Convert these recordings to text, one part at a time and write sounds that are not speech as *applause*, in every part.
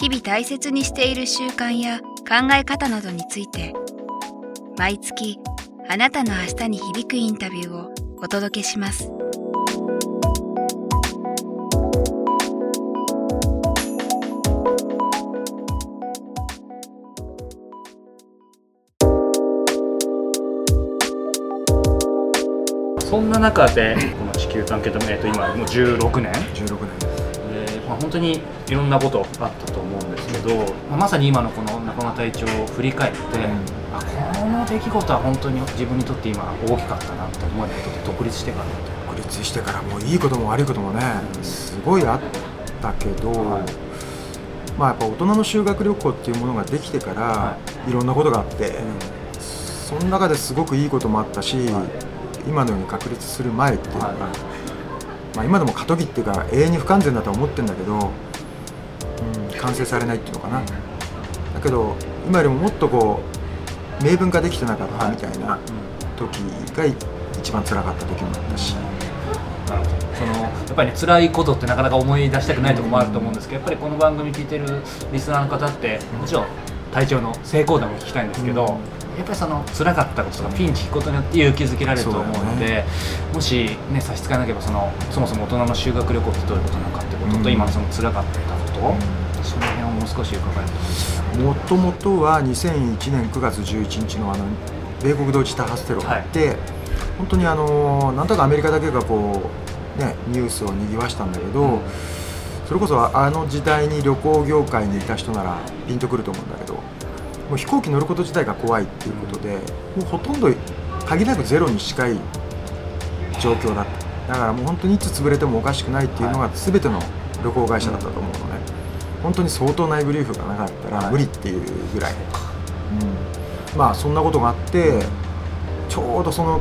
日々大切にしている習慣や考え方などについて毎月あなたの明日に響くインタビューをお届けします。そんな中でこの地球探検と、えー、と今もう16年？16年で、まあ、本当にいろんなことあったと思うんですけど、まあ、まさに今のこの中村隊長を振り返って、うん、あこの出来事は本当に自分にとって今大きかったなと思えることって独立してから独立してからもういいことも悪いこともね、うん、すごいあったけど、はい。まあ、やっぱ大人の修学旅行っていうものができてから、はい、いろんなことがあって、うん、その中ですごくいいこともあったし、はい。今のように確立する前っていうのが、はい、まあ、今でも過渡期っていうか永遠に不完全だとは思ってるんだけど、うん、完成されないっていうのかな。だけど今よりももっとこう明文化できてなかったみたいな時が一番辛かった時もあったし。そのやっぱりね辛いことってなかなか思い出したくないところもあると思うんですけどやっぱりこの番組聞いてるリスナーの方ってもちろん体調の成功談も聞きたいんですけど、やっぱりその辛かったこととかピンチ引くことによって勇気づけられると思うので、ね、もし、ね、差し支えなければそのそもそも大人の修学旅行ってどういうことなのかってことと、うん、今のその辛かったこと、うん、その辺をもう少し伺えるともともとは2001年9月11日のあの米国同時多発テロがあって、はい、本当にあのなんとかアメリカだけがこう、ね、ニュースをにぎわしたんだけど、うん、それこそあの時代に旅行業界にいた人ならピンとくると思うんだけどもう飛行機乗ること自体が怖いっていうことで、もうほとんど限りなくゼロに近い状況だった。だからもう本当にいつ潰れてもおかしくないっていうのが全ての旅行会社だったと思うのね、本当に相当内部リーフがなかったら無理っていうぐらい、うん、まあそんなことがあってちょうどその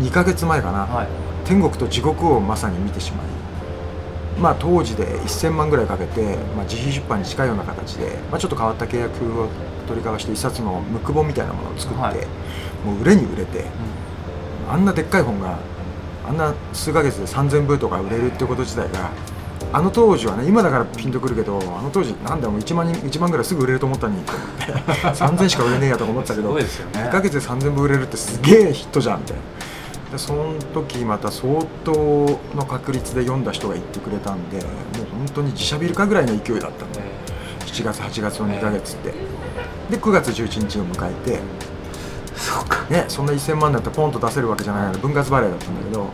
2ヶ月前かな、はい、天国と地獄をまさに見てしまいまあ、当時で1000万ぐらいかけて、まあ、自費出版に近いような形で、まあ、ちょっと変わった契約を取り交わして一冊のムック本みたいなものを作って、はい、もう売れに売れて、うん、あんなでっかい本があんな数ヶ月で3000部とか売れるってこと自体があの当時はね今だからピンとくるけどあの当時なんだよもう1万人1万ぐらいすぐ売れると思ったのにと思って *laughs* 3000しか売れねえやとか思ってたけど、ね、2ヶ月で3000部売れるってすげえヒットじゃんみたいな。でその時また相当の確率で読んだ人が言ってくれたんでもう本当に自社ビルかぐらいの勢いだったんで7月8月の2ヶ月って。で9月11日を迎えてそうか、ね、そんな1000万だったらポンと出せるわけじゃないので分割払いだったんだけど、ね、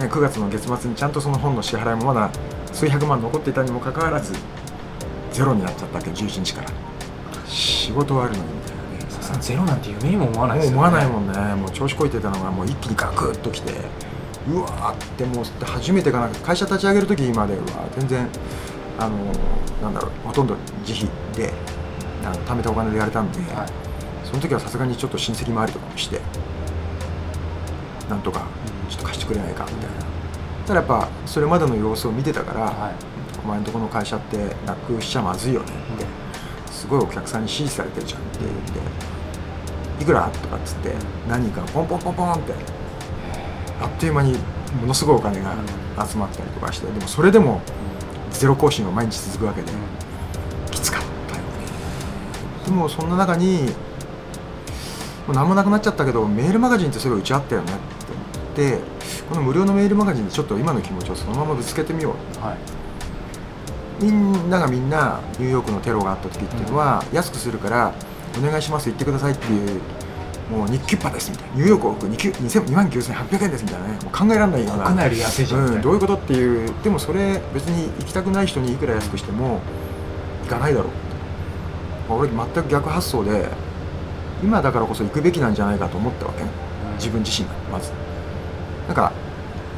9月の月末にちゃんとその本の支払いもまだ数百万残っていたにもかかわらずゼロになっちゃったわけ11日から。仕事はあるのにみたいなさゼロなんて夢にも思わないですよね。思わないもんね。もう調子こいてたのがもう一気にガクッときてうわーってもう初めてかな会社立ち上げる時までは全然あのなんだろうほとんど自費で貯めたお金でやれたんで、はい、その時はさすがにちょっと親戚回りとかもしてなんとかちょっと貸してくれないかみたいな、ただやっぱそれまでの様子を見てたから、はい、お前のとこの会社ってなくしちゃまずいよねって、すごいお客さんに支持されてるじゃんって言っていくら？とかっつって何人かポンポンポンポンってあっという間にものすごいお金が集まったりとかしてでもそれでもゼロ更新は毎日続くわけできつかったよね。でもそんな中にもう何もなくなっちゃったけどメールマガジンってすごいうちあったよねって思ってこの無料のメールマガジンでちょっと今の気持ちをそのままぶつけてみよう、はい、みんながみんなニューヨークのテロがあった時っていうのは安くするからお願いします言ってくださいっていうもう日給パですみたいな。ニューヨーク往復2万9800円ですみたいなね。もう考えられないような。国安いじゃん、うん、どういうことっていう。でもそれ別に行きたくない人にいくら安くしても行かないだろう。まあ、俺全く逆発想で今だからこそ行くべきなんじゃないかと思ったわけ。ね、うん、自分自身がまず。なんか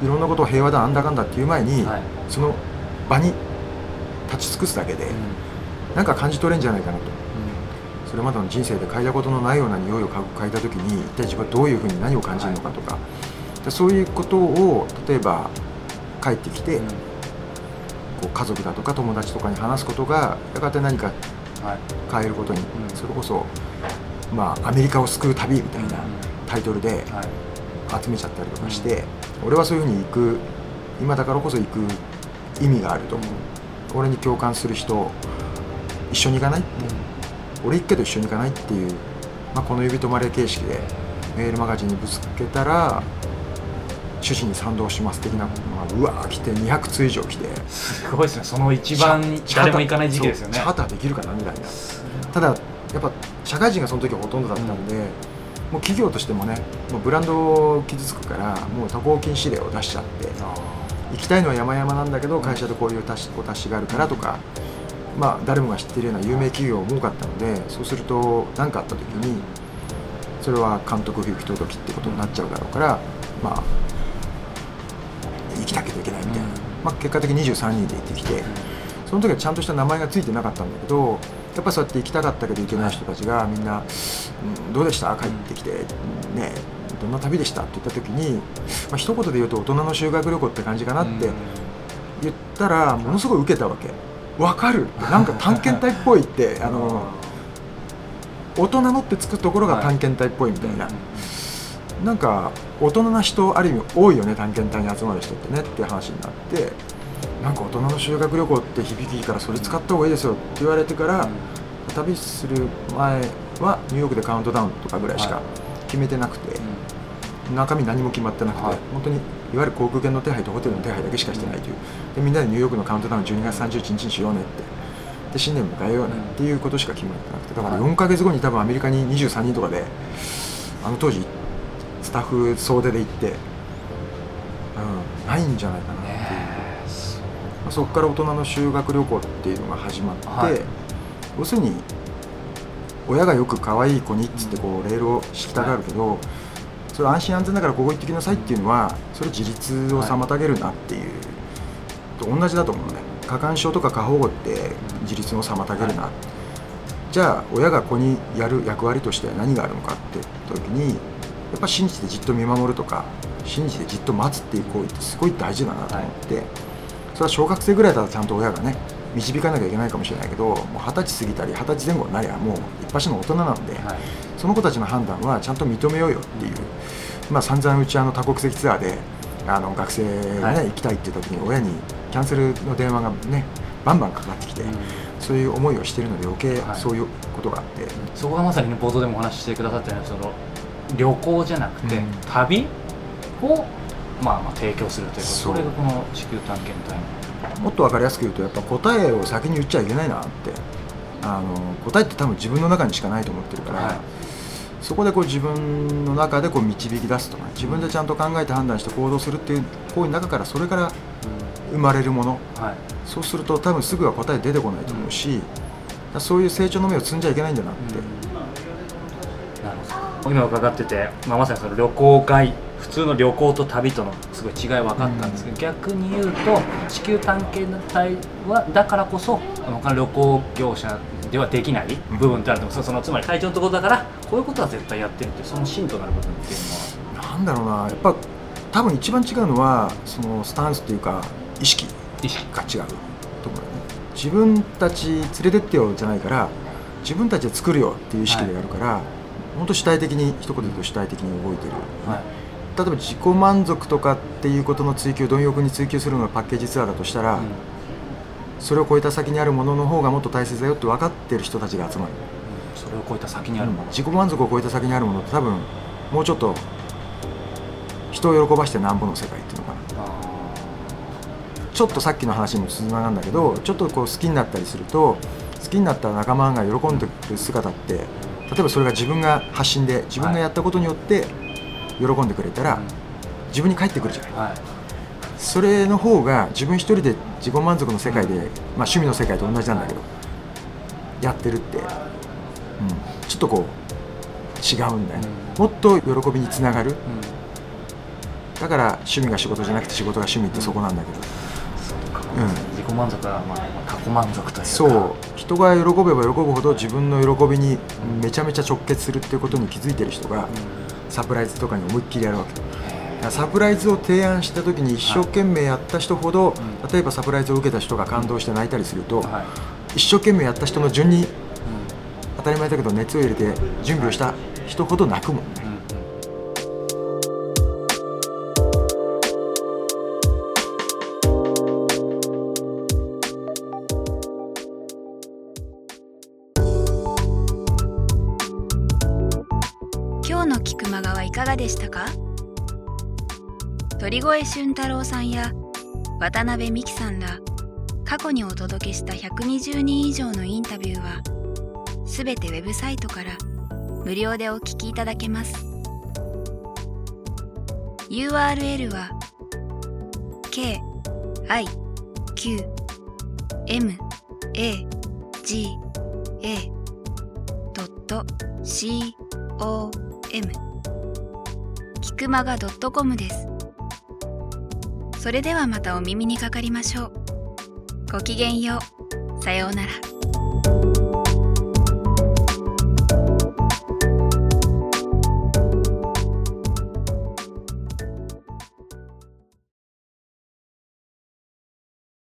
いろんなことを平和だなんだかんだっていう前に、はい、その場に立ち尽くすだけで、なんか感じ取れんじゃないかなとそれまでの人生で嗅いだことのないような匂いを嗅いだ時に一体自分はどういうふうに何を感じるのかとか、でそういうことを例えば帰ってきて、こう家族だとか友達とかに話すことがやがて何か変えることに、それこそ、まあ、アメリカを救う旅みたいなタイトルで集めちゃったりとかして、俺はそういうふうに行く今だからこそ行く意味があると。思う、俺に共感する人一緒に行かない？って、俺行くけど一緒に行かないっていう、まあ、この指止まれ形式でメールマガジンにぶつけたら趣旨に賛同します的な、まあ、うわー来て200通以上来て。すごいですね。その一番誰も行かない時期ですよね。チャーターできるかなみたいな。ただやっぱ社会人がその時はほとんどだったんで、うん、もう企業としてもねもうブランドを傷つくからもう渡航禁止令を出しちゃって行きたいのは山々なんだけど会社でこういうお達しがあるからとか、まあ、誰もが知ってるような有名企業も多かったのでそうすると何かあった時にそれは監督不行き届きってことになっちゃうだろうからまあ行きたけどいけないみたいな、まあ、結果的に23人で行ってきてその時はちゃんとした名前が付いてなかったんだけどやっぱそうやって行きたかったけど行けない人たちがみんな「うん、どうでした？帰ってきて、ねどんな旅でした?」って言った時に、まあ一言で言うと大人の修学旅行って感じかなって言ったらものすごい受けたわけ。分かる。なんか探検隊っぽいって *laughs* あの大人のってつくところが探検隊っぽいみたいな、なんか大人な人ある意味多いよね探検隊に集まる人ってねって話になってなんか大人の修学旅行って響きいいからそれ使った方がいいですよって言われてから、旅する前はニューヨークでカウントダウンとかぐらいしか決めてなくて、中身何も決まってなくて、本当にいわゆる航空券の手配とホテルの手配だけしかしてないという。でみんなでニューヨークのカウントダウン12月31日にしようねって。で新年迎えようねっていうことしか決まってなくて。だから4か月後に多分アメリカに23人とかであの当時スタッフ総出で行って、うん、ないんじゃないかなっていう、まあ、そこから大人の修学旅行っていうのが始まって、はい、要するに親がよく可愛い子にっつってこうレールを敷きたがるけど、はい、それ安心安全だからここ行ってきなさいっていうのはそれ自立を妨げるなっていう、と同じだと思うね過干渉とか過保護って自立を妨げるな、はい、じゃあ親が子にやる役割として何があるのかって時にやっぱ信じてじっと見守るとか信じてじっと待つっていう行為ってすごい大事だなと思って、はい、それは小学生ぐらいだったらちゃんと親がね導かなきゃいけないかもしれないけどもう二十歳過ぎたり二十歳前後になりゃもう一発の大人なんで、はい、その子たちの判断はちゃんと認めようよっていう、まあ散々うちあの多国籍ツアーであの学生がね、はい、行きたいっていう時に親にキャンセルの電話がねバンバンかかってきて、うん、そういう思いをしているので余計そういうことがあって、そこがまさに、ね、冒頭でもお話ししてくださったようなその旅行じゃなくて、うん、旅を、まあ、まあ提供するというそれがこの地球探検隊もっと分かりやすく言うとやっぱ答えを先に言っちゃいけないなって。あの答えって多分自分の中にしかないと思ってるから、はい、そこでこう自分の中でこう導き出すとか自分でちゃんと考えて判断して行動するっていう行為の中からそれから生まれるもの、はい、そうすると多分すぐは答え出てこないと思うし、うん、そういう成長の目を積んじゃいけないんだなって。うん。今伺ってて、まあ、まさにその旅行会普通の旅行と旅とのすごい違い分かったんですけど、うん、逆に言うと地球探検隊はだからこそ他の旅行業者ではできない部分ってあると思うんですそのつまり隊長のところだからこういうことは絶対やってるってその芯となる部分っていうのは。なんだろうな。やっぱ多分一番違うのはそのスタンスっていうか意識。が違うと思うよね。自分たち連れてってよじゃないから自分たちで作るよっていう意識でやるから、はい。本当主体的に一言で言うと主体的に動いてる、はい、例えば自己満足とかっていうことの追求貪欲に追求するのがパッケージツアーだとしたら、うん、それを超えた先にあるものの方がもっと大切だよって分かってる人たちが集まる、うん、それを超えた先にあるもの、うん、自己満足を超えた先にあるものって多分もうちょっと人を喜ばしてなんぼの世界っていうのかな。ちょっとさっきの話にもつながるんだけどちょっとこう好きになったりすると好きになった仲間が喜んでる姿って例えばそれが自分が発信で自分がやったことによって喜んでくれたら、自分に返ってくるじゃない、はい、それの方が自分一人で自己満足の世界で、まあ、趣味の世界と同じなんだけどやってるって、うん、ちょっとこう違うんだよ、もっと喜びにつながる、だから趣味が仕事じゃなくて仕事が趣味ってそこなんだけど、うん、自己己満足は、まあ、他己満足というか。そう。人が喜べば喜ぶほど自分の喜びにめちゃめちゃ直結するっていうことに気づいてる人がサプライズとかに思いっきりやるわけ。サプライズを提案した時に一生懸命やった人ほど、例えばサプライズを受けた人が感動して泣いたりすると、はい。一生懸命やった人の順に当たり前だけど熱を入れて準備をした人ほど泣くもんね。今日の菊間川いかがでしたか？鳥越俊太郎さんや渡辺美樹さんら過去にお届けした120人以上のインタビューはすべてウェブサイトから無料でお聞きいただけます。URL は k i q m a g a c o m キクマガ .com です。それではまたお耳にかかりましょう。ごきげんよう。さようなら。